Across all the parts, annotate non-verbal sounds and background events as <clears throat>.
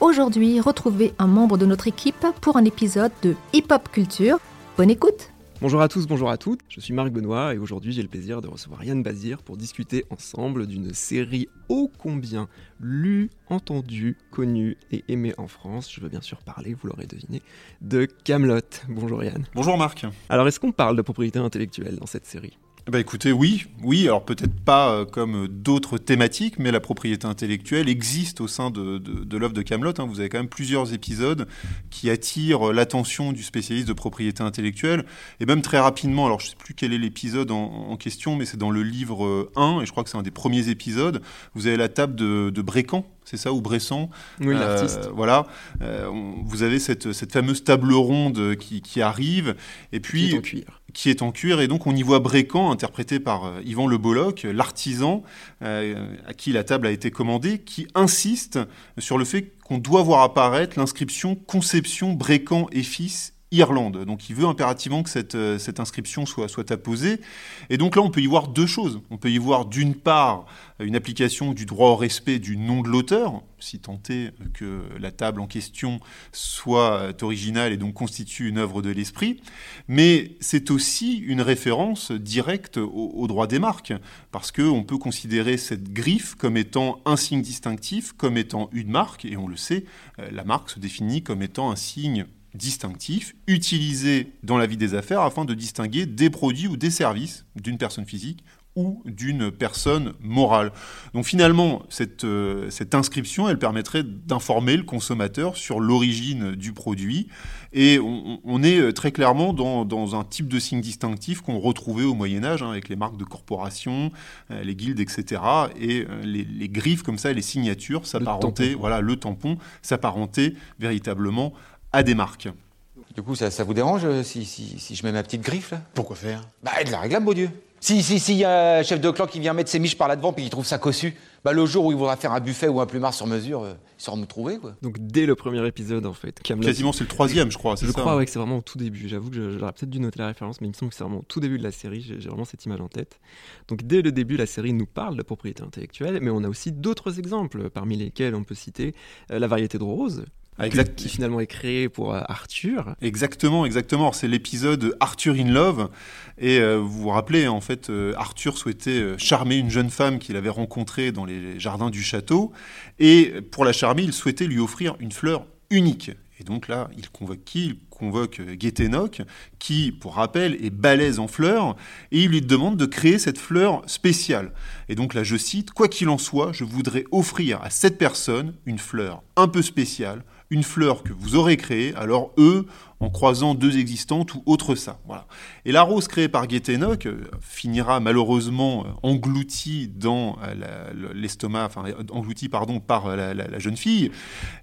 Aujourd'hui, retrouvez un membre de notre équipe pour un épisode de Hip Hop Culture. Bonne écoute Bonjour à tous, bonjour à toutes, je suis Marc Benoît et aujourd'hui j'ai le plaisir de recevoir Yann Bazir pour discuter ensemble d'une série ô combien lue, entendue, connue et aimée en France. Je veux bien sûr parler, vous l'aurez deviné, de Camelot. Bonjour Yann. Bonjour Marc. Alors est-ce qu'on parle de propriété intellectuelle dans cette série? Bah écoutez, oui, oui, alors peut-être pas euh, comme d'autres thématiques, mais la propriété intellectuelle existe au sein de, de, de l'œuvre de Camelot. Hein. Vous avez quand même plusieurs épisodes qui attirent l'attention du spécialiste de propriété intellectuelle, et même très rapidement. Alors je sais plus quel est l'épisode en, en, question, mais c'est dans le livre 1, et je crois que c'est un des premiers épisodes. Vous avez la table de, de Brécan, c'est ça, ou Bresson? Oui, l'artiste. Euh, voilà. Euh, vous avez cette, cette, fameuse table ronde qui, qui, arrive, et puis qui est en cuir. Qui est en cuir, et donc on y voit Brécan, interprété par euh, Yvan Le Bolloc, l'artisan euh, à qui la table a été commandée, qui insiste sur le fait qu'on doit voir apparaître l'inscription Conception Brécan et fils Irlande. Donc il veut impérativement que cette, euh, inscription soit, apposée. Et donc là, on peut y voir deux choses. On peut y voir d'une part une application du droit au respect du nom de l'auteur, si tant est que la table en question soit originale et donc constitue une œuvre de l'esprit, mais c'est aussi une référence directe au, au droit des marques, parce qu'on peut considérer cette griffe comme étant un signe distinctif, comme étant une marque, et on le sait, la marque se définit comme étant un signe distinctif, utilisé dans la vie des affaires afin de distinguer des produits ou des services d'une personne physique ou d'une personne morale. Donc finalement, cette, euh, cette inscription, elle permettrait d'informer le consommateur sur l'origine du produit. Et on, on, est très clairement dans, dans, un type de signe distinctif qu'on retrouvait au Moyen Âge, hein, avec les marques de corporation, euh, les guildes, etc. Et euh, les, les, griffes comme ça, les signatures s'apparentaient, voilà, le tampon s'apparentait véritablement à des marques. Du coup, ça, ça vous dérange si, si, si, je mets ma petite griffe là? Pourquoi faire? Bah, de la réglame, beau Dieu. Si, si, si, y a un chef de clan qui vient mettre ses miches par là devant puis qui trouve ça cossu, bah le jour où il voudra faire un buffet ou un plumard sur mesure, euh, il saura nous trouver quoi. Donc dès le premier épisode en fait. Camelot, Quasiment c'est le troisième, je crois. Je ça, crois hein ouais, que c'est vraiment au tout début. J'avoue que j'aurais peut-être dû noter la référence, mais il me semble que c'est vraiment au tout début de la série. J'ai vraiment cette image en tête. Donc dès le début, la série nous parle de propriété intellectuelle, mais on a aussi d'autres exemples, parmi lesquels on peut citer euh, la variété de roses, Exact. qui finalement est créé pour euh, Arthur. Exactement, exactement. C'est l'épisode Arthur in Love. Et euh, vous vous rappelez, en fait, euh, Arthur souhaitait charmer une jeune femme qu'il avait rencontrée dans les jardins du château. Et pour la charmer, il souhaitait lui offrir une fleur unique. Et donc là, il convoque qui? Il convoque Guéthénoc, qui, pour rappel, est balèze en fleurs, et il lui demande de créer cette fleur spéciale. Et donc là, je cite, Quoi qu'il en soit, je voudrais offrir à cette personne une fleur un peu spéciale, une fleur que vous aurez créée, alors eux, en croisant deux existantes ou autre ça. Et la rose créée par Guéthénoc euh, finira malheureusement euh, engloutie dans euh, l'estomac, enfin engloutie pardon par la, jeune fille.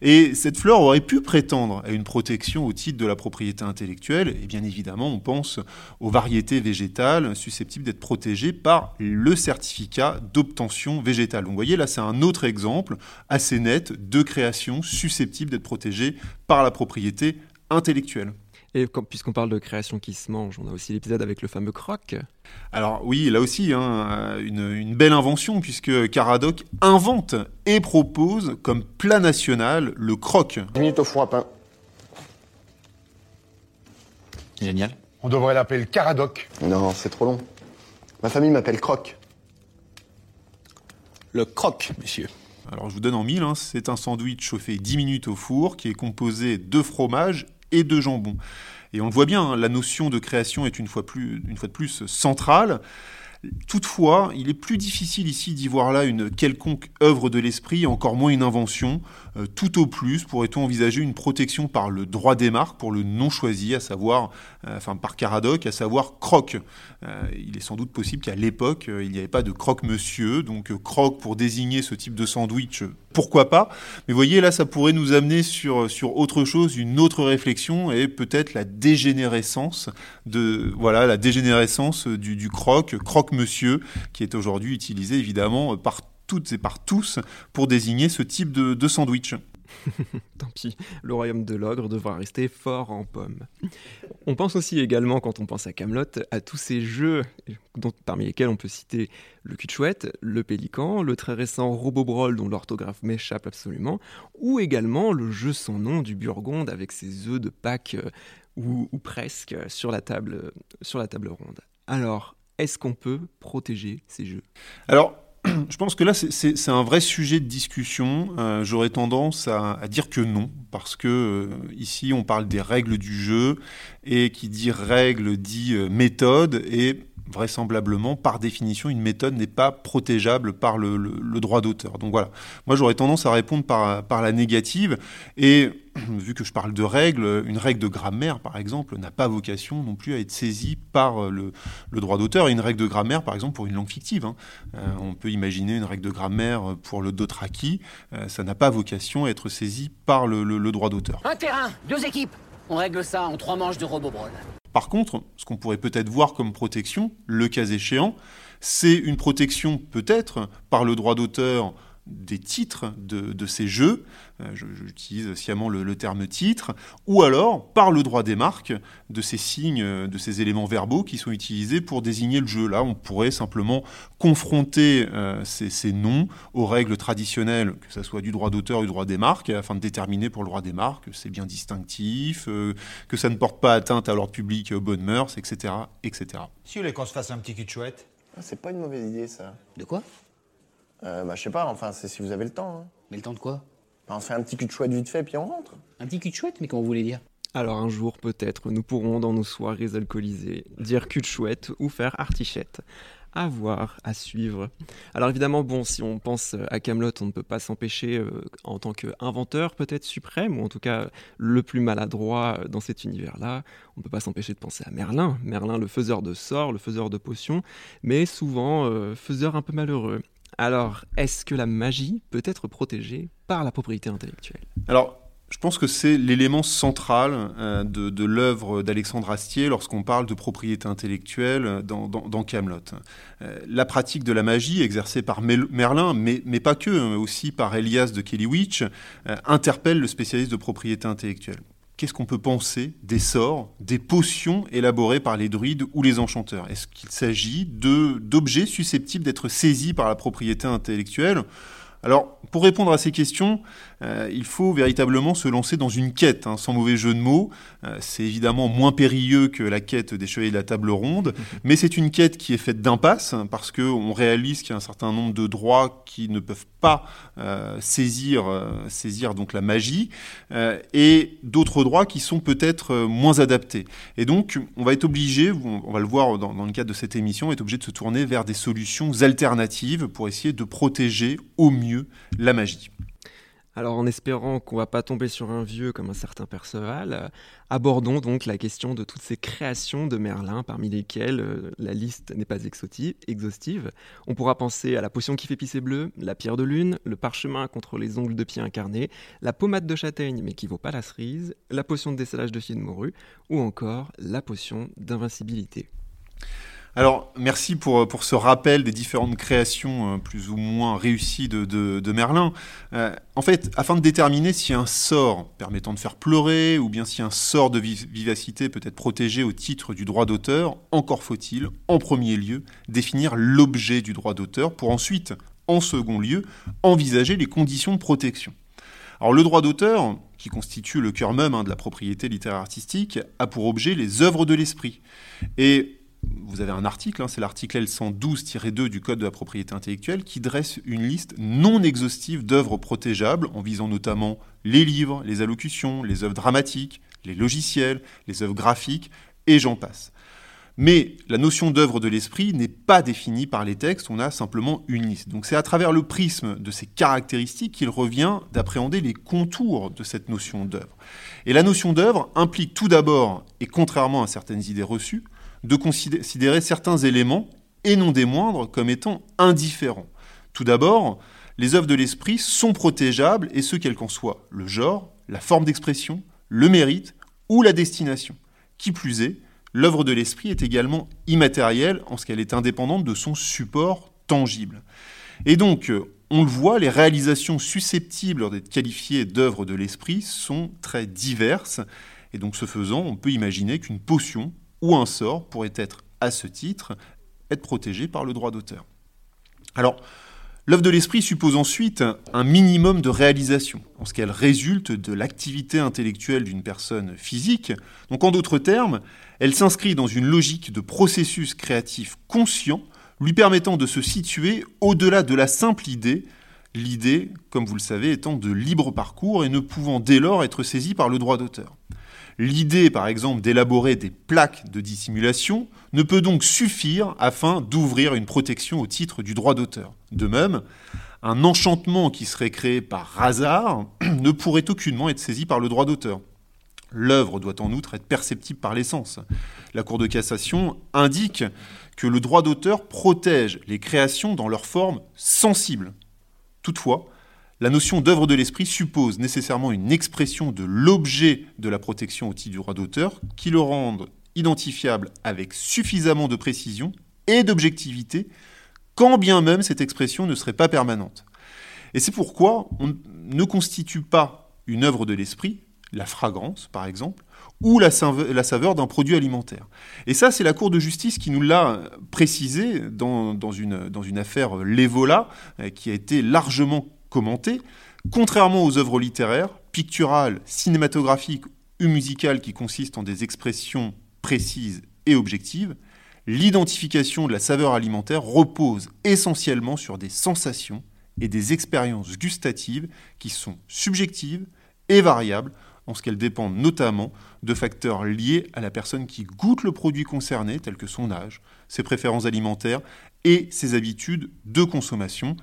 Et cette fleur aurait pu prétendre à une protection au titre de la propriété intellectuelle. Et bien évidemment, on pense aux variétés végétales susceptibles d'être protégées par le certificat d'obtention végétale. Donc vous voyez là, c'est un autre exemple assez net de création susceptible d'être protégée par la propriété intellectuelle. Et puisqu'on parle de création qui se mange, on a aussi l'épisode avec le fameux croc. Alors oui, là aussi, hein, une, une, belle invention, puisque Caradoc invente et propose comme plat national le croc. 10 minutes au four à pain. Génial. On devrait l'appeler le Caradoc. Non, c'est trop long. Ma famille m'appelle Croc. Le croc, monsieur. Alors je vous donne en mille, hein, c'est un sandwich chauffé 10 minutes au four qui est composé de fromage et de jambon. Et on le voit bien, hein, la notion de création est une fois, plus, une fois de plus centrale. Toutefois, il est plus difficile ici d'y voir là une quelconque œuvre de l'esprit, encore moins une invention. Euh, tout au plus, pourrait-on envisager une protection par le droit des marques pour le non choisi, à savoir, euh, enfin par Caradoc, à savoir croque. Euh, il est sans doute possible qu'à l'époque, il n'y avait pas de croque-monsieur, donc croque pour désigner ce type de sandwich pourquoi pas Mais voyez, là, ça pourrait nous amener sur, sur autre chose, une autre réflexion, et peut-être la dégénérescence de, voilà, la dégénérescence du, du croque, croque-monsieur, qui est aujourd'hui utilisé évidemment par toutes et par tous pour désigner ce type de, de sandwich. <laughs> Tant pis, le royaume de l'ogre devra rester fort en pomme. On pense aussi également, quand on pense à Camelot, à tous ces jeux, dont, parmi lesquels on peut citer le cul de chouette, le pélican, le très récent Robobrol dont l'orthographe m'échappe absolument, ou également le jeu sans nom du Burgonde avec ses œufs de Pâques euh, ou, ou, presque sur la table, sur la table ronde. Alors, est-ce qu'on peut protéger ces jeux? Alors, je pense que là, c'est un vrai sujet de discussion. Euh, J'aurais tendance à, dire que non, parce que euh, ici, on parle des règles du jeu, et qui dit règle dit euh, méthode, et vraisemblablement, par définition, une méthode n'est pas protégeable par le, droit d'auteur. Donc voilà, moi j'aurais tendance à répondre par, la négative, et <clears throat> vu que je parle de règles, une règle de grammaire, par exemple, n'a pas vocation non plus à être saisie par le, le droit d'auteur. Et une règle de grammaire, par exemple, pour une langue fictive. Hein. Euh, on peut imaginer une règle de grammaire pour le Dothraki. Euh, ça n'a pas vocation à être saisi par le droit d'auteur. Un terrain, deux équipes. On règle ça en trois manches de robobrol. Par contre, ce qu'on pourrait peut-être voir comme protection, le cas échéant, c'est une protection peut-être par le droit d'auteur des titres de, de ces jeux, euh, j'utilise sciemment le, le, terme titre, ou alors par le droit des marques de ces signes, de ces éléments verbaux qui sont utilisés pour désigner le jeu. Là, on pourrait simplement confronter euh, ces, ces, noms aux règles traditionnelles, que ce soit du droit d'auteur ou du droit des marques, afin de déterminer pour le droit des marques que c'est bien distinctif, euh, que ça ne porte pas atteinte à l'ordre public et aux bonnes mœurs, etc. etc. Si vous voulez qu'on se fasse un petit cul de chouette ah, C'est pas une mauvaise idée, ça. De quoi? Euh, bah, je sais pas, enfin, c'est si vous avez le temps. Hein. Mais le temps de quoi? Bah, On se fait un petit cul de chouette vite fait, puis on rentre. Un petit cul de chouette Mais comment vous voulez dire? Alors un jour peut-être nous pourrons dans nos soirées alcoolisées dire cul de chouette ou faire artichette. À voir, à suivre. Alors évidemment, bon, si on pense à Camelot, on ne peut pas s'empêcher, euh, en tant qu'inventeur peut-être suprême, ou en tout cas le plus maladroit dans cet univers-là, on ne peut pas s'empêcher de penser à Merlin. Merlin, le faiseur de sorts, le faiseur de potions, mais souvent euh, faiseur un peu malheureux. Alors, est-ce que la magie peut être protégée par la propriété intellectuelle? Alors, je pense que c'est l'élément central euh, de, l'œuvre d'Alexandre Astier lorsqu'on parle de propriété intellectuelle dans, dans, Camelot. Euh, la pratique de la magie exercée par Merlin, mais, pas que, hein, aussi par Elias de Kellywich, euh, interpelle le spécialiste de propriété intellectuelle qu'est-ce qu'on peut penser des sorts, des potions élaborées par les druides ou les enchanteurs? Est-ce qu'il s'agit d'objets susceptibles d'être saisis par la propriété intellectuelle? Alors, pour répondre à ces questions, euh, il faut véritablement se lancer dans une quête, hein, sans mauvais jeu de mots. Euh, c'est évidemment moins périlleux que la quête des chevaliers de la table ronde, mais c'est une quête qui est faite d'impasse, hein, parce qu'on réalise qu'il y a un certain nombre de droits qui ne peuvent pas euh, saisir, saisir donc la magie, et d'autres droits qui sont peut-être moins adaptés. Et donc, on va être obligé, on va le voir dans, dans le cadre de cette émission, on va être obligé de se tourner vers des solutions alternatives pour essayer de protéger au mieux la magie. Alors en espérant qu'on va pas tomber sur un vieux comme un certain Perceval, euh, abordons donc la question de toutes ces créations de Merlin, parmi lesquelles euh, la liste n'est pas exhaustive. On pourra penser à la potion qui fait pisser bleu, la pierre de lune, le parchemin contre les ongles de pied incarnés, la pommade de châtaigne mais qui vaut pas la cerise, la potion de dessalage de fil de morue, ou encore la potion d'invincibilité. Alors, merci pour, pour ce rappel des différentes créations euh, plus ou moins réussies de Merlin. Euh, en fait, afin de déterminer si un sort permettant de faire pleurer ou bien si un sort de vivacité peut être protégé au titre du droit d'auteur, encore faut-il, en premier lieu, définir l'objet du droit d'auteur pour ensuite, en second lieu, envisager les conditions de protection. Alors, le droit d'auteur, qui constitue le cœur même hein, de la propriété littéraire artistique, a pour objet les œuvres de l'esprit. Et vous avez un article, hein, c'est l'article L112-2 du Code de la propriété intellectuelle, qui dresse une liste non exhaustive d'œuvres protégeables, en visant notamment les livres, les allocutions, les œuvres dramatiques, les logiciels, les œuvres graphiques, et j'en passe. Mais la notion d'œuvre de l'esprit n'est pas définie par les textes, on a simplement une liste. Donc c'est à travers le prisme de ces caractéristiques qu'il revient d'appréhender les contours de cette notion d'œuvre. Et la notion d'œuvre implique tout d'abord, et contrairement à certaines idées reçues, de considérer certains éléments, et non des moindres, comme étant indifférents. Tout d'abord, les œuvres de l'esprit sont protégeables, et ce quel qu'en soit le genre, la forme d'expression, le mérite ou la destination. Qui plus est, l'œuvre de l'esprit est également immatérielle en ce qu'elle est indépendante de son support tangible. Et donc, euh, on le voit, les réalisations susceptibles d'être qualifiées d'œuvres de l'esprit sont très diverses. Et donc, ce faisant, on peut imaginer qu'une potion ou un sort pourrait être, à ce titre, être protégé par le droit d'auteur. Alors, l'œuvre de l'esprit suppose ensuite un minimum de réalisation, en ce qu'elle résulte de l'activité intellectuelle d'une personne physique. Donc, en d'autres termes, elle s'inscrit dans une logique de processus créatif conscient lui permettant de se situer au-delà de la simple idée, l'idée, comme vous le savez, étant de libre parcours et ne pouvant dès lors être saisie par le droit d'auteur. L'idée, par exemple, d'élaborer des plaques de dissimulation ne peut donc suffire afin d'ouvrir une protection au titre du droit d'auteur. De même, un enchantement qui serait créé par hasard <clears throat> ne pourrait aucunement être saisi par le droit d'auteur. L'œuvre doit en outre être perceptible par l'essence. La Cour de cassation indique que le droit d'auteur protège les créations dans leur forme sensible. Toutefois, la notion d'œuvre de l'esprit suppose nécessairement une expression de l'objet de la protection au titre du droit d'auteur qui le rende identifiable avec suffisamment de précision et d'objectivité, quand bien même cette expression ne serait pas permanente. Et c'est pourquoi on ne constitue pas une œuvre de l'esprit la fragrance par exemple, ou la, saveur d'un produit alimentaire. Et ça, c'est la Cour de justice qui nous l'a précisé dans, une, affaire L'Evola, euh, qui a été largement commentée. Contrairement aux œuvres littéraires, picturales, cinématographiques ou musicales qui consistent en des expressions précises et objectives, l'identification de la saveur alimentaire repose essentiellement sur des sensations et des expériences gustatives qui sont subjectives et variables en ce qu'elles dépendent notamment de facteurs liés à la personne qui goûte le produit concerné, tels que son âge, ses préférences alimentaires et ses habitudes de consommation.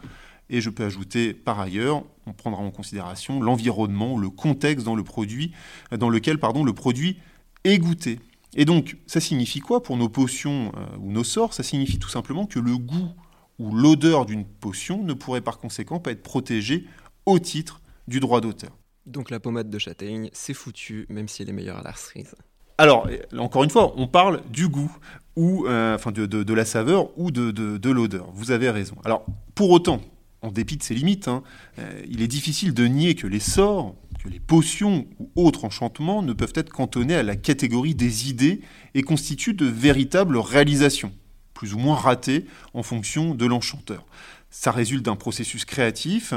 Et je peux ajouter par ailleurs, on prendra en considération l'environnement, le contexte dans, le produit, dans lequel pardon, le produit est goûté. Et donc, ça signifie quoi pour nos potions euh, ou nos sorts? Ça signifie tout simplement que le goût ou l'odeur d'une potion ne pourrait par conséquent pas être protégé au titre du droit d'auteur. Donc la pommade de châtaigne, c'est foutu, même si elle est meilleure à la cerise. Alors, encore une fois, on parle du goût, ou euh, enfin de, la saveur ou de, l'odeur. Vous avez raison. Alors, pour autant, en dépit de ses limites, hein, euh, il est difficile de nier que les sorts, que les potions ou autres enchantements ne peuvent être cantonnés à la catégorie des idées et constituent de véritables réalisations, plus ou moins ratées en fonction de l'enchanteur. Ça résulte d'un processus créatif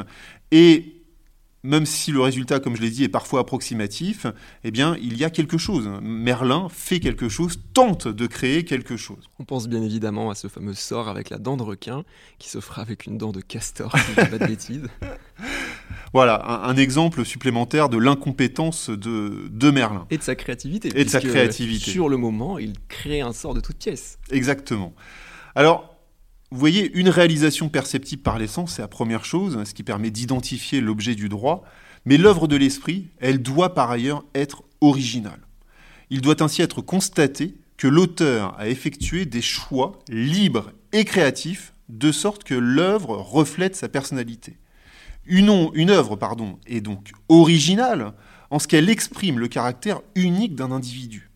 et même si le résultat, comme je l'ai dit, est parfois approximatif, eh bien, il y a quelque chose. Merlin fait quelque chose, tente de créer quelque chose. On pense bien évidemment à ce fameux sort avec la dent de requin, qui se fera avec une dent de castor, si je pas de bêtises. <laughs> Voilà, un, exemple supplémentaire de l'incompétence de, de, Merlin. Et de sa créativité. Et de sa créativité. Sur le moment, il crée un sort de toute pièce. Exactement. Alors, vous voyez, une réalisation perceptible par l'essence, c'est la première chose, ce qui permet d'identifier l'objet du droit, mais l'œuvre de l'esprit, elle doit par ailleurs être originale. Il doit ainsi être constaté que l'auteur a effectué des choix libres et créatifs, de sorte que l'œuvre reflète sa personnalité. Une, une œuvre pardon, est donc originale en ce qu'elle exprime le caractère unique d'un individu.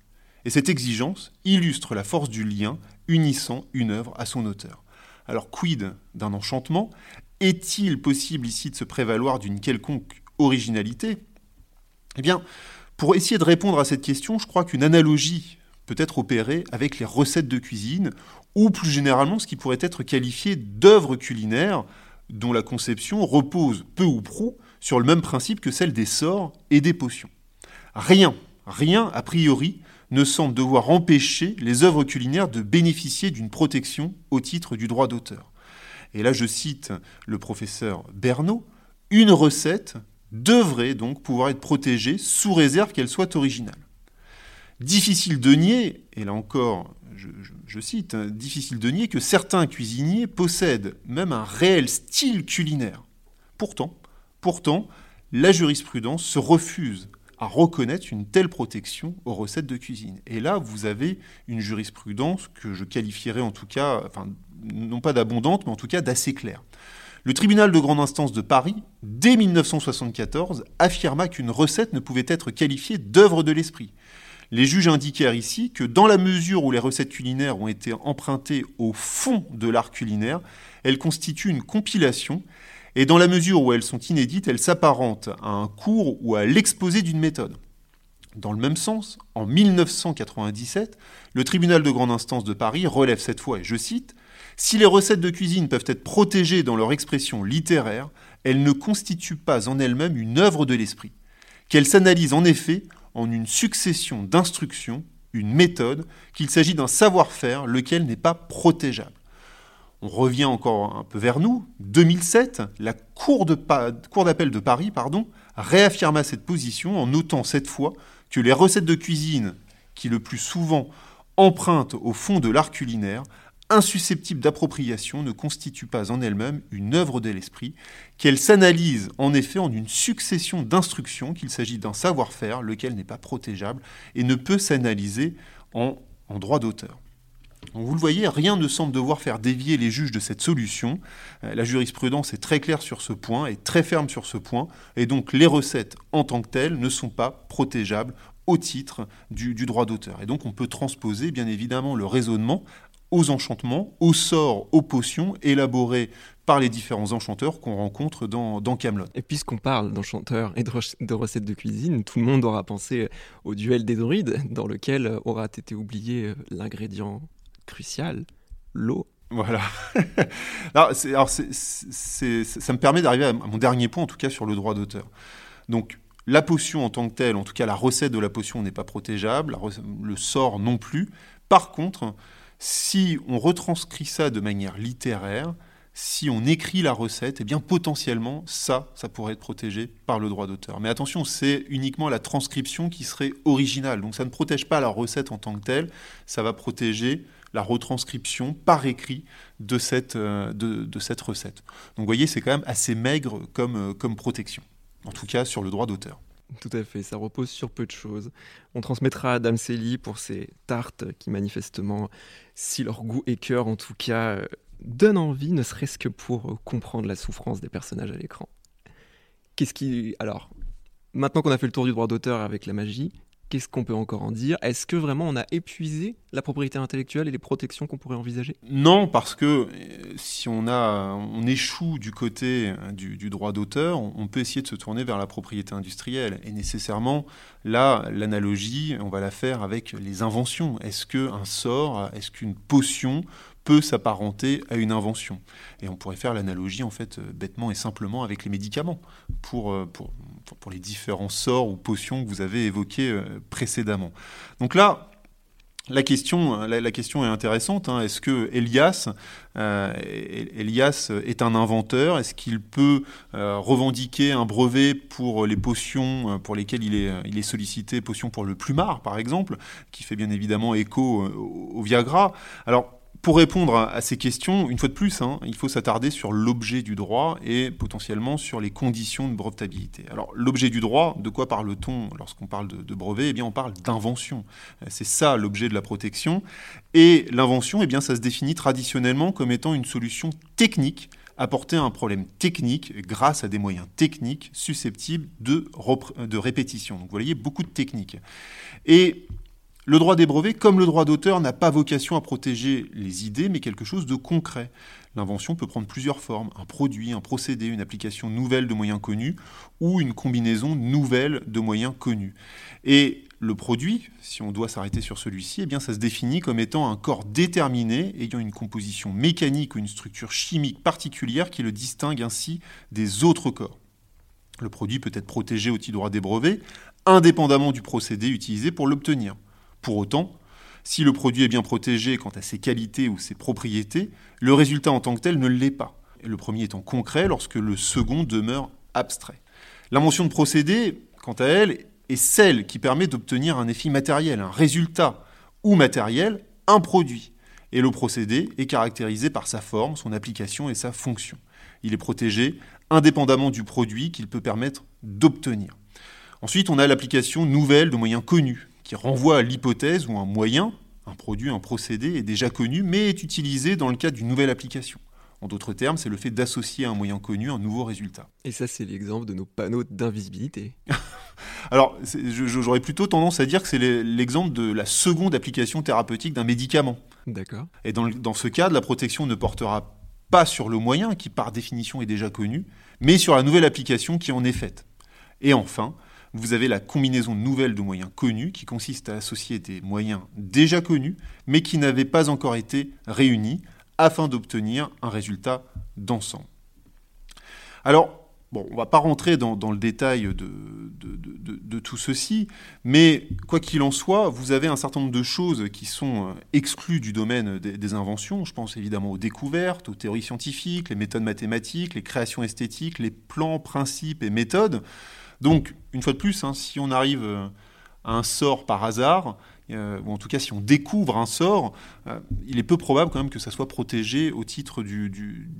Et cette exigence illustre la force du lien unissant une œuvre à son auteur. Alors quid d'un enchantement? Est-il possible ici de se prévaloir d'une quelconque originalité? Eh bien, pour essayer de répondre à cette question, je crois qu'une analogie peut être opérée avec les recettes de cuisine, ou plus généralement ce qui pourrait être qualifié d'œuvre culinaire, dont la conception repose peu ou prou sur le même principe que celle des sorts et des potions. Rien, rien a priori ne semble devoir empêcher les œuvres culinaires de bénéficier d'une protection au titre du droit d'auteur. Et là, je cite le professeur Bernot, une recette devrait donc pouvoir être protégée sous réserve qu'elle soit originale. Difficile de nier, et là encore, je, cite, hein, difficile de nier que certains cuisiniers possèdent même un réel style culinaire. Pourtant, pourtant, la jurisprudence se refuse à reconnaître une telle protection aux recettes de cuisine. Et là, vous avez une jurisprudence que je qualifierais en tout cas, enfin, non pas d'abondante, mais en tout cas d'assez claire. Le tribunal de grande instance de Paris, dès 1974, affirma qu'une recette ne pouvait être qualifiée d'œuvre de l'esprit. Les juges indiquèrent ici que dans la mesure où les recettes culinaires ont été empruntées au fond de l'art culinaire, elles constituent une compilation, et dans la mesure où elles sont inédites, elles s'apparentent à un cours ou à l'exposé d'une méthode. Dans le même sens, en 1997, le tribunal de grande instance de Paris relève cette fois, et je cite, Si les recettes de cuisine peuvent être protégées dans leur expression littéraire, elles ne constituent pas en elles-mêmes une œuvre de l'esprit, qu'elles s'analysent en effet en une succession d'instructions, une méthode, qu'il s'agit d'un savoir-faire lequel n'est pas protégeable. On revient encore un peu vers nous. 2007, la Cour d'appel de, Paris pardon, réaffirma cette position en notant cette fois que les recettes de cuisine, qui le plus souvent empruntent au fond de l'art culinaire, insusceptibles d'appropriation, ne constituent pas en elles-mêmes une œuvre de l'esprit, qu'elles s'analysent en effet en une succession d'instructions, qu'il s'agit d'un savoir-faire, lequel n'est pas protégeable et ne peut s'analyser en, en droit d'auteur. Vous le voyez, rien ne semble devoir faire dévier les juges de cette solution. Euh, la jurisprudence est très claire sur ce point, est très ferme sur ce point, et donc les recettes en tant que telles ne sont pas protégeables au titre du, droit d'auteur. Et donc on peut transposer bien évidemment le raisonnement aux enchantements, aux sorts, aux potions élaborés par les différents enchanteurs qu'on rencontre dans, dans Camelot. Et puisqu'on parle d'enchanteurs et de, de, recettes de cuisine, tout le monde aura pensé au duel des druides, dans lequel aura été oublié l'ingrédient crucial, l'eau. Voilà. <laughs> alors, ça me permet d'arriver à mon dernier point, en tout cas sur le droit d'auteur. Donc, la potion en tant que telle, en tout cas la recette de la potion n'est pas protégeable, le sort non plus. Par contre, si on retranscrit ça de manière littéraire, si on écrit la recette, eh bien potentiellement ça, ça pourrait être protégé par le droit d'auteur. Mais attention, c'est uniquement la transcription qui serait originale. Donc ça ne protège pas la recette en tant que telle, ça va protéger la retranscription par écrit de cette, euh, de, cette recette. Donc vous voyez, c'est quand même assez maigre comme, euh, comme protection, en tout cas sur le droit d'auteur. Tout à fait, ça repose sur peu de choses. On transmettra à Dame Célie pour ces tartes qui manifestement, si leur goût et cœur en tout cas, euh, donnent envie, ne serait-ce que pour comprendre la souffrance des personnages à l'écran. Qu'est-ce qui... Alors, maintenant qu'on a fait le tour du droit d'auteur avec la magie, Qu'est-ce qu'on peut encore en dire? Est-ce que vraiment on a épuisé la propriété intellectuelle et les protections qu'on pourrait envisager? Non, parce que euh, si on, a, on échoue du côté euh, du, du droit d'auteur, on peut essayer de se tourner vers la propriété industrielle. Et nécessairement, là, l'analogie, on va la faire avec les inventions. Est-ce qu'un sort, est-ce qu'une potion peut s'apparenter à une invention. Et on pourrait faire l'analogie, en fait, euh, bêtement et simplement avec les médicaments, pour, pour, pour les différents sorts ou potions que vous avez évoqués euh, précédemment. Donc là, la question, la, question est intéressante. Hein. Est-ce que Elias, euh, Elias est un inventeur? Est-ce qu'il peut euh, revendiquer un brevet pour les potions euh, pour lesquelles il est, il est sollicité, potions pour le plumard par exemple, qui fait bien évidemment écho au, au Viagra? Alors pour répondre à, ces questions, une fois de plus, hein, il faut s'attarder sur l'objet du droit et potentiellement sur les conditions de brevetabilité. Alors, l'objet du droit, de quoi parle-t-on lorsqu'on parle de, brevet? Eh bien, on parle d'invention. C'est ça l'objet de la protection. Et l'invention, eh bien, ça se définit traditionnellement comme étant une solution technique apporter à un problème technique grâce à des moyens techniques susceptibles de, de répétition. Donc, vous voyez, beaucoup de techniques. Et le droit des brevets, comme le droit d'auteur, n'a pas vocation à protéger les idées, mais quelque chose de concret. L'invention peut prendre plusieurs formes, un produit, un procédé, une application nouvelle de moyens connus, ou une combinaison nouvelle de moyens connus. Et le produit, si on doit s'arrêter sur celui-ci, eh bien ça se définit comme étant un corps déterminé, ayant une composition mécanique ou une structure chimique particulière qui le distingue ainsi des autres corps. Le produit peut être protégé au titre droit des brevets, indépendamment du procédé utilisé pour l'obtenir. Pour autant, si le produit est bien protégé quant à ses qualités ou ses propriétés, le résultat en tant que tel ne l'est pas. Le premier étant concret lorsque le second demeure abstrait. L'invention de procédé, quant à elle, est celle qui permet d'obtenir un effet matériel, un résultat ou matériel, un produit. Et le procédé est caractérisé par sa forme, son application et sa fonction. Il est protégé indépendamment du produit qu'il peut permettre d'obtenir. Ensuite, on a l'application nouvelle de moyens connus, qui renvoie à l'hypothèse où un moyen, un produit, un procédé est déjà connu, mais est utilisé dans le cadre d'une nouvelle application. En d'autres termes, c'est le fait d'associer à un moyen connu un nouveau résultat. Et ça, c'est l'exemple de nos panneaux d'invisibilité. <laughs> Alors, j'aurais plutôt tendance à dire que c'est l'exemple de la seconde application thérapeutique d'un médicament. D'accord. Et dans, dans ce cas, la protection ne portera pas sur le moyen, qui par définition est déjà connu, mais sur la nouvelle application qui en est faite. Et enfin, vous avez la combinaison nouvelle de moyens connus qui consiste à associer des moyens déjà connus, mais qui n'avaient pas encore été réunis afin d'obtenir un résultat d'ensemble. Alors, bon, on ne va pas rentrer dans, le détail de, tout ceci, mais quoi qu'il en soit, vous avez un certain nombre de choses qui sont euh, exclues du domaine des, des, inventions. Je pense évidemment aux découvertes, aux théories scientifiques, les méthodes mathématiques, les créations esthétiques, les plans, principes et méthodes. Donc, une fois de plus, hein, si on arrive euh, à un sort par hasard, euh, ou en tout cas si on découvre un sort, euh, il est peu probable quand même que ça soit protégé au titre du,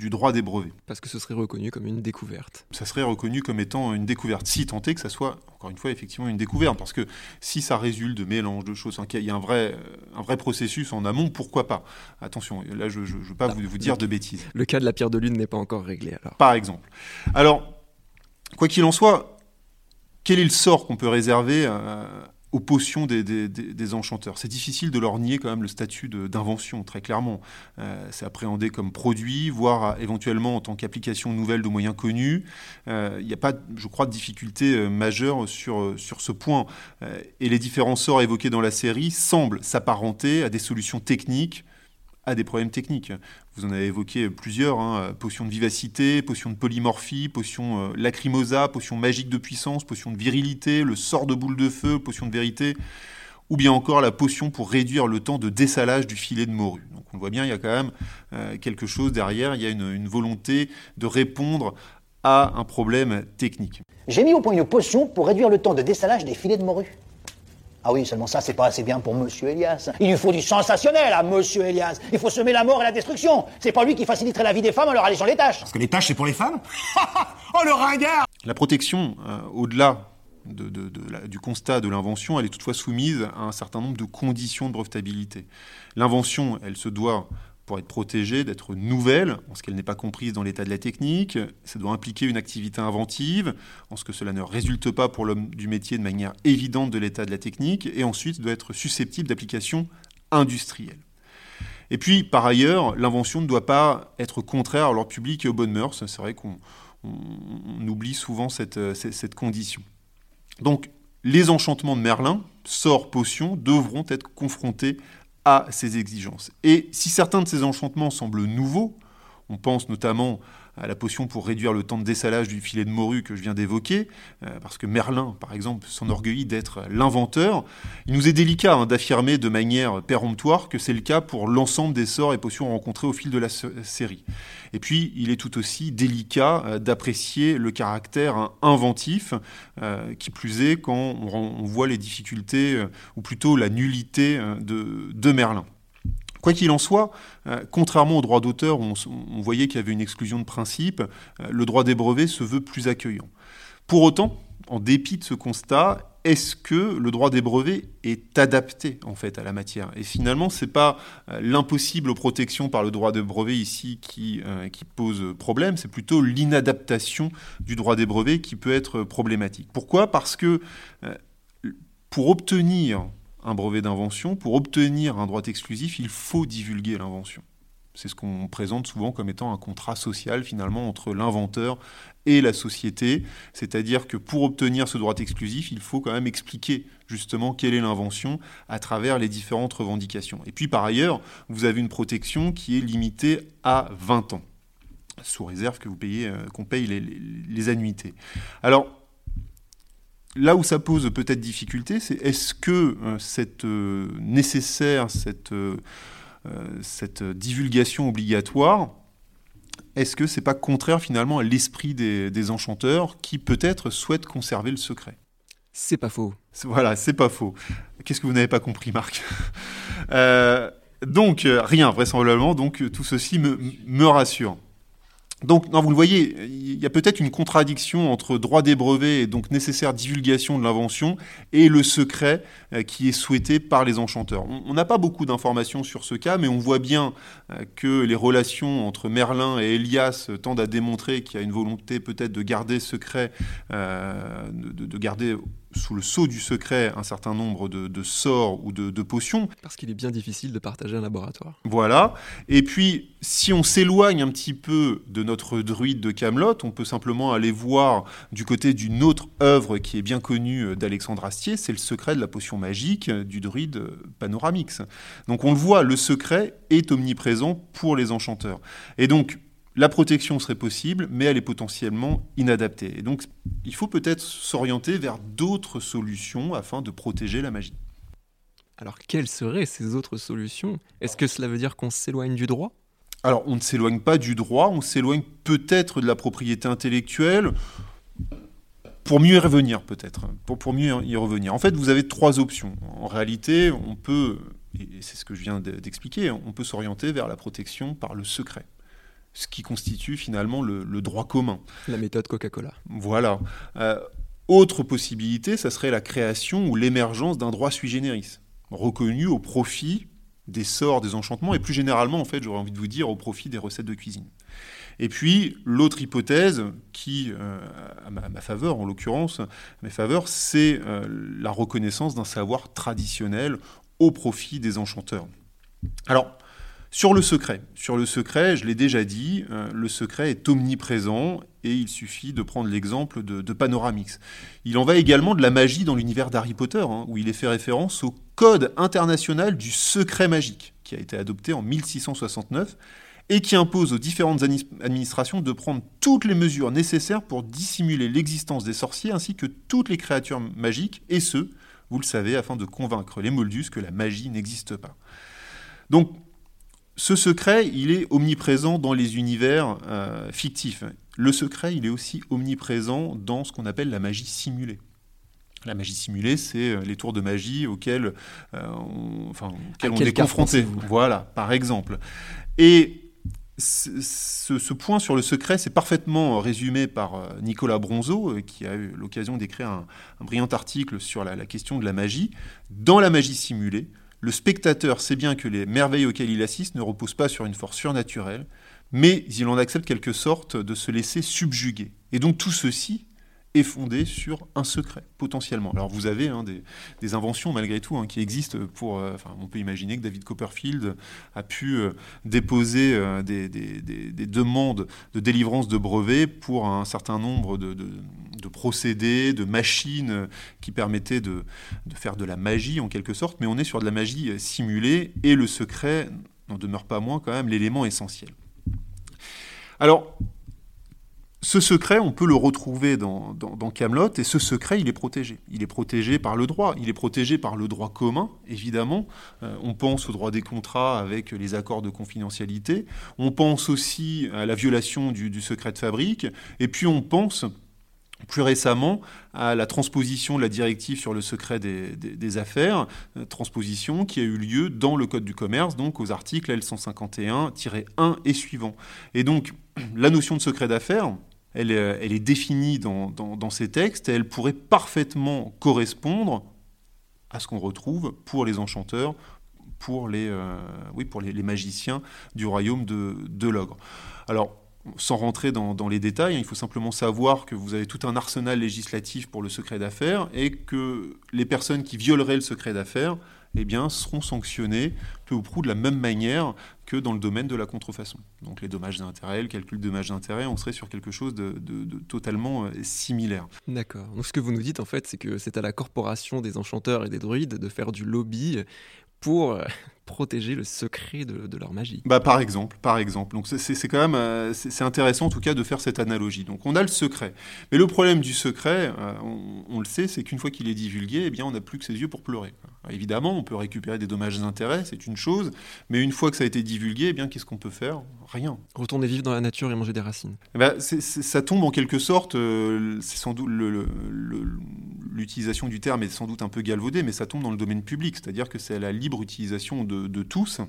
droit des brevets. Parce que ce serait reconnu comme une découverte. Ça serait reconnu comme étant une découverte, si tant est que ça soit, encore une fois, effectivement une découverte. Parce que si ça résulte de mélange de choses, il y a un vrai, un vrai processus en amont, pourquoi pas? Attention, là je ne veux pas vous, vous, dire de bêtises. Le cas de la pierre de lune n'est pas encore réglé alors. Par exemple. Alors, quoi qu'il en soit, quel est le sort qu'on peut réserver euh, aux potions des, enchanteurs? C'est difficile de leur nier quand même le statut d'invention, très clairement. Euh, c'est appréhendé comme produit, voire éventuellement en tant qu'application nouvelle de moyens connus. Euh, il n'y a pas, je crois, de difficulté majeure sur ce point. et les différents sorts évoqués dans la série semblent s'apparenter à des solutions techniques à des problèmes techniques. Vous en avez évoqué plusieurs, hein, potion de vivacité, potion de polymorphie, potion euh, lacrymosa, potion magique de puissance, potion de virilité, le sort de boule de feu, potion de vérité, ou bien encore la potion pour réduire le temps de dessalage du filet de morue. Donc on voit bien, il y a quand même euh, quelque chose derrière, il y a une volonté de répondre à un problème technique. J'ai mis au point une potion pour réduire le temps de dessalage des filets de morue. Ah oui, seulement ça, c'est pas assez bien pour Monsieur Elias. Il lui faut du sensationnel à Monsieur Elias. Il faut semer la mort et la destruction. C'est pas lui qui faciliterait la vie des femmes en leur allégeant les tâches. Parce que les tâches, c'est pour les femmes <laughs> Oh, le ringard La protection, euh, au-delà du constat de l'invention, elle est toutefois soumise à un certain nombre de conditions de brevetabilité. L'invention, elle se doit pour être protégée, d'être nouvelle, en ce qu'elle n'est pas comprise dans l'état de la technique. Ça doit impliquer une activité inventive, en ce que cela ne résulte pas pour l'homme du métier de manière évidente de l'état de la technique, et ensuite doit être susceptible d'application industrielle. Et puis, par ailleurs, l'invention ne doit pas être contraire à leur public et aux bonnes mœurs. C'est vrai qu'on oublie souvent cette, cette condition. Donc, les enchantements de Merlin, sort potion, devront être confrontés à ces exigences. Et si certains de ces enchantements semblent nouveaux, on pense notamment à la potion pour réduire le temps de dessalage du filet de morue que je viens d'évoquer, euh, parce que Merlin, par exemple, s'enorgueillit d'être l'inventeur. Il nous est délicat hein, d'affirmer de manière péremptoire que c'est le cas pour l'ensemble des sorts et potions rencontrés au fil de la série. Et puis, il est tout aussi délicat euh, d'apprécier le caractère hein, inventif, euh, qui plus est quand on, voit les difficultés, ou plutôt la nullité de Merlin. Quoi qu'il en soit, euh, contrairement au droit d'auteur, on, on, voyait qu'il y avait une exclusion de principe, euh, le droit des brevets se veut plus accueillant. Pour autant, en dépit de ce constat, est-ce que le droit des brevets est adapté en fait à la matière? Et finalement, c'est pas euh, l'impossible protection par le droit des brevets ici qui pose problème, c'est plutôt l'inadaptation du droit des brevets qui peut être problématique. Pourquoi? Parce que pour obtenir un brevet d'invention, pour obtenir un droit exclusif, il faut divulguer l'invention. C'est ce qu'on présente souvent comme étant un contrat social finalement entre l'inventeur et la société. C'est-à-dire que pour obtenir ce droit exclusif, il faut quand même expliquer justement quelle est l'invention à travers les différentes revendications. Et puis par ailleurs, vous avez une protection qui est limitée à 20 ans, sous réserve que vous payez, euh, qu'on paye les, les annuités. Alors, là où ça pose peut-être difficulté, c'est est-ce que euh, cette euh, nécessaire, cette, euh, cette divulgation obligatoire, est-ce que c'est pas contraire finalement à l'esprit des, enchanteurs qui peut-être souhaitent conserver le secret? C'est pas faux. Voilà, c'est pas faux. Qu'est-ce que vous n'avez pas compris, Marc? Donc rien, vraisemblablement. Donc tout ceci me, me rassure. Donc, vous le voyez, il y a peut-être une contradiction entre droit des brevets et donc nécessaire divulgation de l'invention et le secret euh, qui est souhaité par les enchanteurs. On n'a pas beaucoup d'informations sur ce cas, mais on voit bien euh, que les relations entre Merlin et Elias tendent à démontrer qu'il y a une volonté peut-être de garder secret, euh, de garder sous le sceau du secret un certain nombre de, sorts ou de, potions. Parce qu'il est bien difficile de partager un laboratoire. Voilà. Et puis, si on s'éloigne un petit peu de notre druide de Camelot, on peut simplement aller voir du côté d'une autre œuvre qui est bien connue d'Alexandre Astier, c'est le secret de la potion magique du druide Panoramix. Donc on le voit, le secret est omniprésent pour les enchanteurs. Et donc, la protection serait possible, mais elle est potentiellement inadaptée. Et donc, il faut peut-être s'orienter vers d'autres solutions afin de protéger la magie. Alors, quelles seraient ces autres solutions? Est-ce que cela veut dire qu'on s'éloigne du droit? Alors, on ne s'éloigne pas du droit, on s'éloigne peut-être de la propriété intellectuelle, pour mieux y revenir peut-être, pour, pour mieux y revenir. En fait, vous avez trois options. En réalité, on peut, et c'est ce que je viens d'expliquer, on peut s'orienter vers la protection par le secret ce qui constitue finalement le, droit commun. La méthode Coca-Cola. Voilà. Euh, autre possibilité, ça serait la création ou l'émergence d'un droit sui generis, reconnu au profit des sorts, des enchantements, et plus généralement, en fait, j'aurais envie de vous dire, au profit des recettes de cuisine. Et puis, l'autre hypothèse, qui, euh, à, ma, faveur en l'occurrence, mes faveurs, c'est euh, la reconnaissance d'un savoir traditionnel au profit des enchanteurs. Alors, sur le secret, sur le secret, je l'ai déjà dit, euh, le secret est omniprésent et il suffit de prendre l'exemple de, Panoramix. Il en va également de la magie dans l'univers d'Harry Potter, hein, où il est fait référence au Code international du secret magique, qui a été adopté en 1669 et qui impose aux différentes administrations de prendre toutes les mesures nécessaires pour dissimuler l'existence des sorciers ainsi que toutes les créatures magiques, et ce, vous le savez, afin de convaincre les Moldus que la magie n'existe pas. Donc, ce secret, il est omniprésent dans les univers euh, fictifs. Le secret, il est aussi omniprésent dans ce qu'on appelle la magie simulée. La magie simulée, c'est euh, les tours de magie auxquels, euh, on, enfin, on est confronté. Voilà, par exemple. Et ce, point sur le secret, c'est parfaitement résumé par Nicolas Bronzo, qui a eu l'occasion d'écrire un, brillant article sur la question de la magie. Dans la magie simulée, le spectateur sait bien que les merveilles auxquelles il assiste ne reposent pas sur une force surnaturelle, mais il en accepte quelque sorte de se laisser subjuguer. Et donc tout ceci est fondé sur un secret, potentiellement. Alors vous avez hein, des, inventions malgré tout hein, qui existent pour... Euh, on peut imaginer que David Copperfield a pu euh, déposer euh, des, demandes de délivrance de brevets pour un certain nombre de, procédés, de machines qui permettaient de, de, faire de la magie en quelque sorte, mais on est sur de la magie simulée et le secret n'en demeure pas moins quand même l'élément essentiel. Alors, ce secret, on peut le retrouver dans, Camelot, et ce secret, il est protégé. Il est protégé par le droit. Il est protégé par le droit commun, évidemment. Euh, on pense au droit des contrats avec les accords de confidentialité. On pense aussi à la violation du, secret de fabrique. Et puis on pense plus récemment à la transposition de la directive sur le secret des, affaires, euh, transposition qui a eu lieu dans le Code du commerce, donc aux articles L151-1 et suivants. Et donc, <clears throat> la notion de secret d'affaires, euh, elle, est définie dans, ces textes et elle pourrait parfaitement correspondre à ce qu'on retrouve pour les enchanteurs, pour les, euh, magiciens du royaume de, l'ogre. Alors, sans rentrer dans, dans, les détails, hein, il faut simplement savoir que vous avez tout un arsenal législatif pour le secret d'affaires et que les personnes qui violeraient le secret d'affaires eh seront sanctionnés peu ou prou de la même manière que dans le domaine de la contrefaçon. Donc les dommages d'intérêt, le calcul de dommages d'intérêt, on serait sur quelque chose de, totalement euh, similaire. D'accord. Donc ce que vous nous dites en fait, c'est que c'est à la corporation des enchanteurs et des druides de faire du lobby pour euh, protéger le secret de, leur magie. Bah, par exemple, par exemple. Donc c'est quand même euh, c'est intéressant en tout cas de faire cette analogie. Donc on a le secret, mais le problème du secret, euh, on, le sait, c'est qu'une fois qu'il est divulgué, eh bien on n'a plus que ses yeux pour pleurer. évidemment, on peut récupérer des dommages d'intérêt, c'est une chose, mais une fois que ça a été divulgué, eh bien qu'est-ce qu'on peut faire? Rien. Retourner vivre dans la nature et manger des racines. Eh ben, ça tombe en quelque sorte, c'est sans doute l'utilisation du terme est sans doute un peu galvaudée, mais ça tombe dans le domaine public, c'est-à-dire que c'est à la libre utilisation de, tous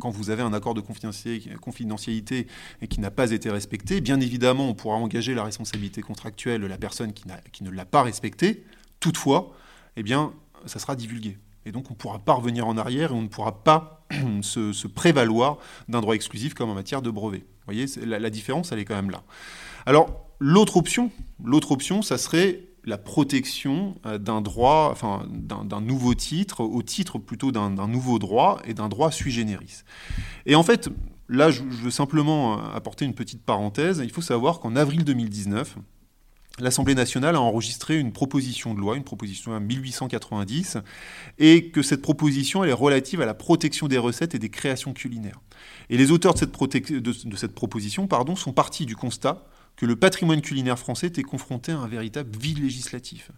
quand vous avez un accord de confidentialité et qui n'a pas été respecté, bien évidemment, on pourra engager la responsabilité contractuelle de la personne qui, qui ne l'a pas respecté. Toutefois, eh bien, ça sera divulgué. Et donc, on ne pourra pas revenir en arrière et on ne pourra pas <clears throat> se, prévaloir d'un droit exclusif comme en matière de brevet. Vous voyez, la, la différence, elle est quand même là. Alors, l'autre option, l'autre option, ça serait la protection euh, d'un droit, enfin d'un nouveau titre, au titre plutôt d'un nouveau droit et d'un droit sui generis. Et en fait, là, je, veux simplement euh, apporter une petite parenthèse. Il faut savoir qu'en avril 2019, l'Assemblée nationale a enregistré une proposition de loi, une proposition à 1890, et que cette proposition est relative à la protection des recettes et des créations culinaires. Et les auteurs de cette, proposition sont partis du constat que le patrimoine culinaire français était confronté à un véritable vide législatif.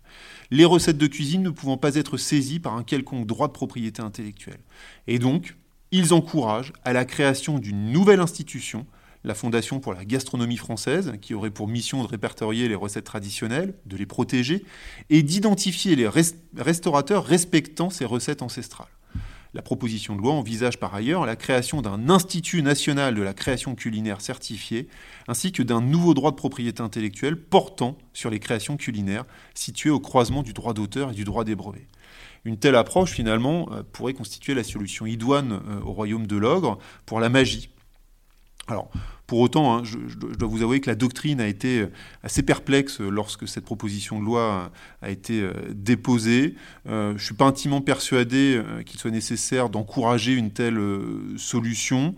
Les recettes de cuisine ne pouvant pas être saisies par un quelconque droit de propriété intellectuelle. Et donc, ils encouragent à la création d'une nouvelle institution, la Fondation pour la gastronomie française, qui aurait pour mission de répertorier les recettes traditionnelles, de les protéger et d'identifier les restaurateurs respectant ces recettes ancestrales. La proposition de loi envisage par ailleurs la création d'un Institut national de la création culinaire certifié, ainsi que d'un nouveau droit de propriété intellectuelle portant sur les créations culinaires, situé au croisement du droit d'auteur et du droit des brevets. Une telle approche, finalement, euh, pourrait constituer la solution idoine euh, au royaume de l'ogre pour la magie. Alors, pour autant, hein, je, dois vous avouer que la doctrine a été euh, assez perplexe lorsque cette proposition de loi a été euh, déposée. Euh, je ne suis pas intimement persuadé qu'il soit nécessaire d'encourager une telle solution.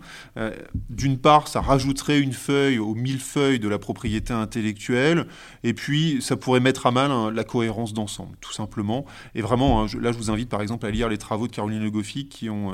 D'une part, ça rajouterait une feuille aux mille feuilles de la propriété intellectuelle, et puis ça pourrait mettre à mal hein, la cohérence d'ensemble, tout simplement. Et vraiment, hein, là, je vous invite par exemple à lire les travaux de Caroline Le qui ont,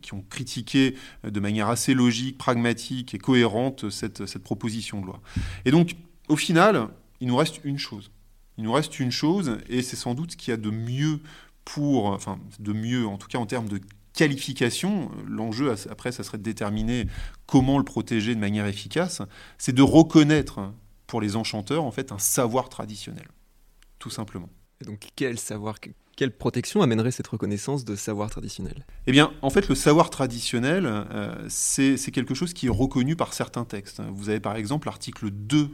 qui ont critiqué de manière assez logique, pragmatique et cohérente cette, cette proposition de loi. Et donc, au final, il nous reste une chose. Il nous reste une chose, et c'est sans doute ce qu'il y a de mieux pour, enfin, de mieux, en tout cas en termes de qualification, l'enjeu après, ça serait de déterminer comment le protéger de manière efficace, c'est de reconnaître pour les enchanteurs en fait un savoir traditionnel, tout simplement. Et donc quel savoir, quelle protection amènerait cette reconnaissance de savoir traditionnel? Eh bien, en fait, le savoir traditionnel, euh, c'est quelque chose qui est reconnu par certains textes. Vous avez par exemple l'article 2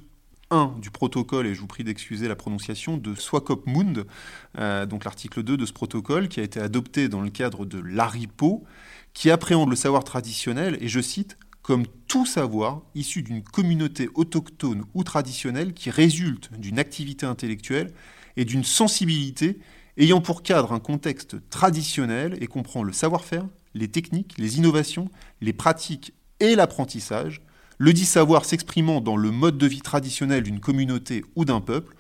1 du protocole, et je vous prie d'excuser la prononciation, de Swakopmund, euh, donc l'article 2 de ce protocole qui a été adopté dans le cadre de l'ARIPO, qui appréhende le savoir traditionnel, et je cite, comme tout savoir issu d'une communauté autochtone ou traditionnelle qui résulte d'une activité intellectuelle et d'une sensibilité ayant pour cadre un contexte traditionnel et comprend le savoir-faire, les techniques, les innovations, les pratiques et l'apprentissage, le dit savoir s'exprimant dans le mode de vie traditionnel d'une communauté ou d'un peuple,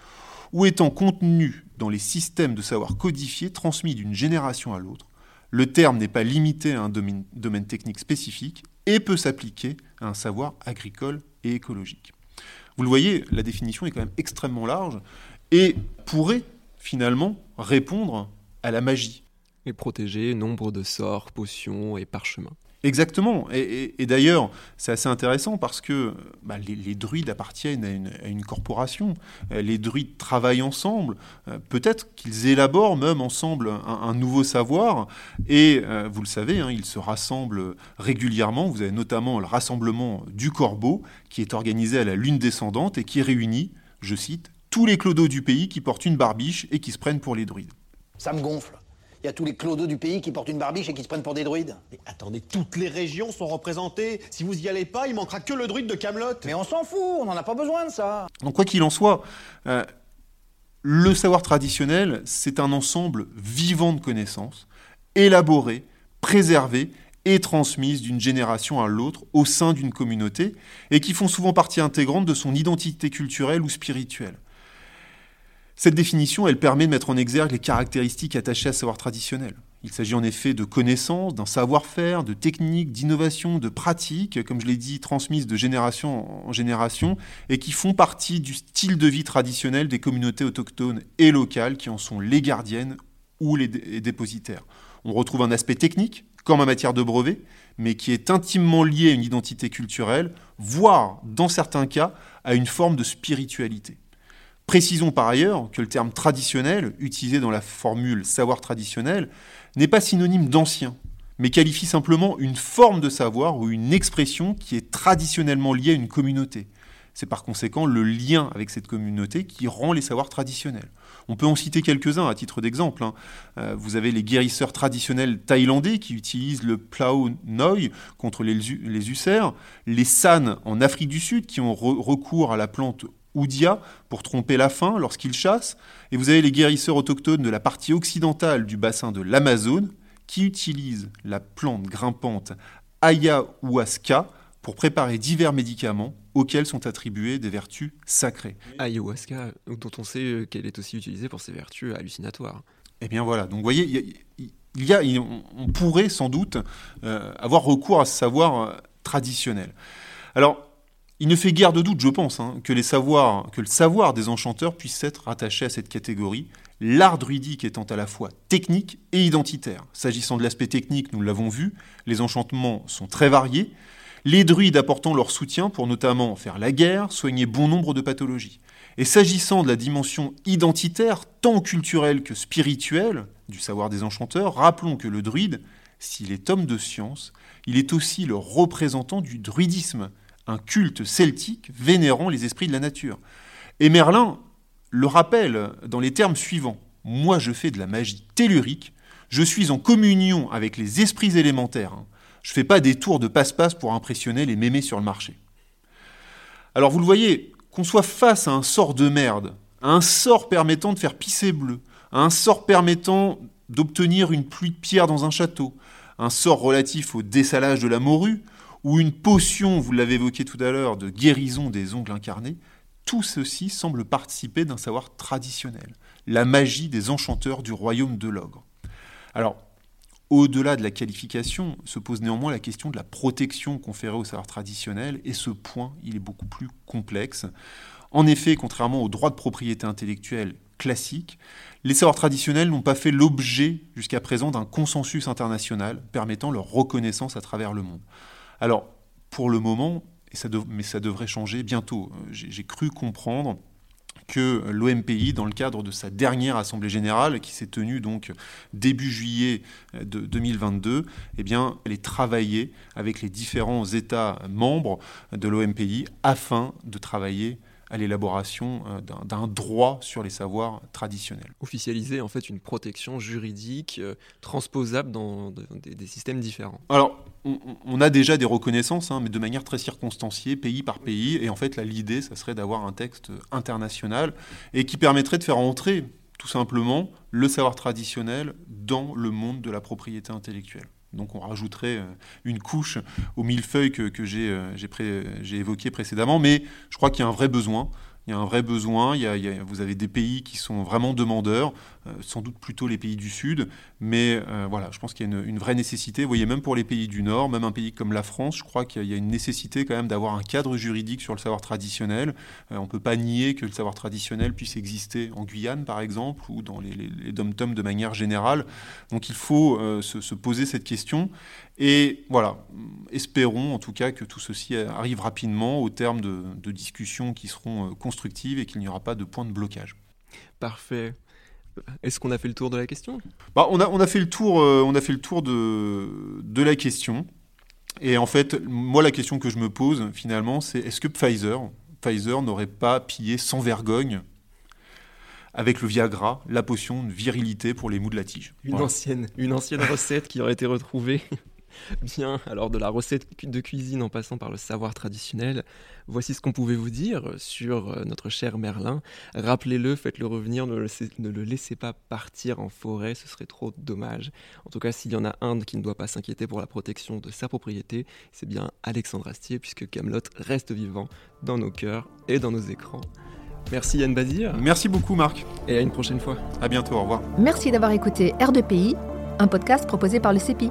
ou étant contenu dans les systèmes de savoir codifiés transmis d'une génération à l'autre. Le terme n'est pas limité à un domaine, domaine technique spécifique et peut s'appliquer à un savoir agricole et écologique. Vous le voyez, la définition est quand même extrêmement large et pourrait finalement répondre à la magie. Et protéger nombre de sorts, potions et parchemins. Exactement. Et, d'ailleurs, c'est assez intéressant parce que bah, les, druides appartiennent à une, corporation. Euh, les druides travaillent ensemble. Euh, peut-être qu'ils élaborent même ensemble un, nouveau savoir. Et euh, vous le savez, hein, ils se rassemblent régulièrement. Vous avez notamment le rassemblement du corbeau qui est organisé à la lune descendante et qui réunit, je cite, tous les clodos du pays qui portent une barbiche et qui se prennent pour les druides. Ça me gonfle. Il y a tous les clodos du pays qui portent une barbiche et qui se prennent pour des druides. Mais attendez, toutes les régions sont représentées. Si vous y allez pas, il manquera que le druide de Camelot. Mais on s'en fout, on n'en a pas besoin de ça. Donc quoi qu'il en soit, euh, le savoir traditionnel, c'est un ensemble vivant de connaissances, élaborées, préservées et transmises d'une génération à l'autre au sein d'une communauté, et qui font souvent partie intégrante de son identité culturelle ou spirituelle. Cette définition, permet de mettre en exergue les caractéristiques attachées à savoir traditionnel. Il s'agit en effet de connaissances, d'un savoir-faire, de techniques, d'innovations, de pratiques, comme je l'ai dit, transmises de génération en génération, et qui font partie du style de vie traditionnel des communautés autochtones et locales qui en sont les gardiennes ou les, dépositaires. On retrouve un aspect technique, comme en matière de brevet, mais qui est intimement lié à une identité culturelle, voire, dans certains cas, à une forme de spiritualité. Précisons par ailleurs que le terme traditionnel, utilisé dans la formule savoir traditionnel, n'est pas synonyme d'ancien, mais qualifie simplement une forme de savoir ou une expression qui est traditionnellement liée à une communauté. C'est par conséquent le lien avec cette communauté qui rend les savoirs traditionnels. On peut en citer quelques-uns à titre d'exemple. hein. Euh, vous avez les guérisseurs traditionnels thaïlandais qui utilisent le plau noi contre les, les les san en Afrique du Sud qui ont re- recours à la plante oudia pour tromper la faim lorsqu'ils chassent, et vous avez les guérisseurs autochtones de la partie occidentale du bassin de l'Amazone qui utilisent la plante grimpante ayahuasca pour préparer divers médicaments auxquels sont attribuées des vertus sacrées. Ayahuasca, dont on sait euh, qu'elle est aussi utilisée pour ses vertus hallucinatoires. Eh bien voilà, donc vous voyez, il y a- il y a, il- on- pourrait sans doute euh, avoir recours à ce savoir euh, traditionnel. Alors, il ne fait guère de doute, je pense, hein, que, que le savoir des enchanteurs puisse être rattaché à cette catégorie, l'art druidique étant à la fois technique et identitaire. S'agissant de l'aspect technique, nous l'avons vu, les enchantements sont très variés, les druides apportant leur soutien pour notamment faire la guerre, soigner bon nombre de pathologies. Et s'agissant de la dimension identitaire, tant culturelle que spirituelle, du savoir des enchanteurs, rappelons que le druide, s'il est homme de science, il est aussi le représentant du druidisme, un culte celtique vénérant les esprits de la nature. Et Merlin le rappelle dans les termes suivants. Moi je fais de la magie tellurique, je suis en communion avec les esprits élémentaires. hein. Je fais pas des tours de passe-passe pour impressionner les mémés sur le marché. Alors vous le voyez, qu'on soit face à un sort de merde, à un sort permettant de faire pisser bleu, à un sort permettant d'obtenir une pluie de pierre dans un château, un sort relatif au dessalage de la morue, ou une potion, vous l'avez évoqué tout à l'heure, de guérison des ongles incarnés, tout ceci semble participer d'un savoir traditionnel, la magie des enchanteurs du royaume de l'ogre. Alors, au-delà de la qualification, se pose néanmoins la question de la protection conférée au savoir traditionnel, et ce point, il est beaucoup plus complexe. En effet, contrairement aux droits de propriété intellectuelle classiques, les savoirs traditionnels n'ont pas fait l'objet jusqu'à présent d'un consensus international permettant leur reconnaissance à travers le monde. Alors, pour le moment, et ça dev- mais ça devrait changer bientôt, euh, j'ai cru comprendre que l'OMPI, dans le cadre de sa dernière assemblée générale, qui s'est tenue donc début juillet euh, de 2022, eh bien, elle est travaillée avec les différents États membres de l'OMPI afin de travailler à l'élaboration euh, d'un- droit sur les savoirs traditionnels. Officialiser en fait une protection juridique euh, transposable dans de- des, des systèmes différents. Alors, on, a déjà des reconnaissances, hein, mais de manière très circonstanciée, pays par pays. Et en fait, là, l'idée, ça serait d'avoir un texte international et qui permettrait de faire entrer, tout simplement, le savoir traditionnel dans le monde de la propriété intellectuelle. Donc on rajouterait euh, une couche au millefeuille que, que j'ai euh, j'ai évoqué précédemment, mais je crois qu'il y a un vrai besoin. Il y a un vrai besoin. Vous avez des pays qui sont vraiment demandeurs, sans doute plutôt les pays du Sud, mais euh, voilà, je pense qu'il y a une, vraie nécessité. Vous voyez, même pour les pays du Nord, même un pays comme la France, je crois qu'il y a- une nécessité quand même d'avoir un cadre juridique sur le savoir traditionnel. Euh, on ne peut pas nier que le savoir traditionnel puisse exister en Guyane, par exemple, ou dans les, les, dom-toms de manière générale. Donc il faut euh, se, se poser cette question. Et voilà, espérons en tout cas que tout ceci arrive rapidement au terme de, de discussions qui seront euh, constructives et qu'il n'y aura pas de point de blocage. Parfait. Est-ce qu'on a fait le tour de la question? Bah, on, a, on a fait le tour, euh, on a fait le tour de, de la question. Et en fait, moi, la question que je me pose finalement, c'est est-ce que Pfizer, Pfizer n'aurait pas pillé sans vergogne avec le Viagra la potion de virilité pour les mous de la tige? Une Voilà. ancienne, une ancienne recette qui aurait été retrouvée. Bien, alors de la recette de cuisine en passant par le savoir traditionnel, voici ce qu'on pouvait vous dire sur euh, notre cher Merlin. Rappelez-le, faites-le revenir, ne le, laissez, ne le laissez pas partir en forêt, ce serait trop dommage. En tout cas, s'il y en a un qui ne doit pas s'inquiéter pour la protection de sa propriété, c'est bien Alexandre Astier, puisque Camelot reste vivant dans nos cœurs et dans nos écrans. Merci Yann Bazir. Merci beaucoup Marc. Et à une prochaine fois. À bientôt, au revoir. Merci d'avoir écouté R2PI, un podcast proposé par le CEPI.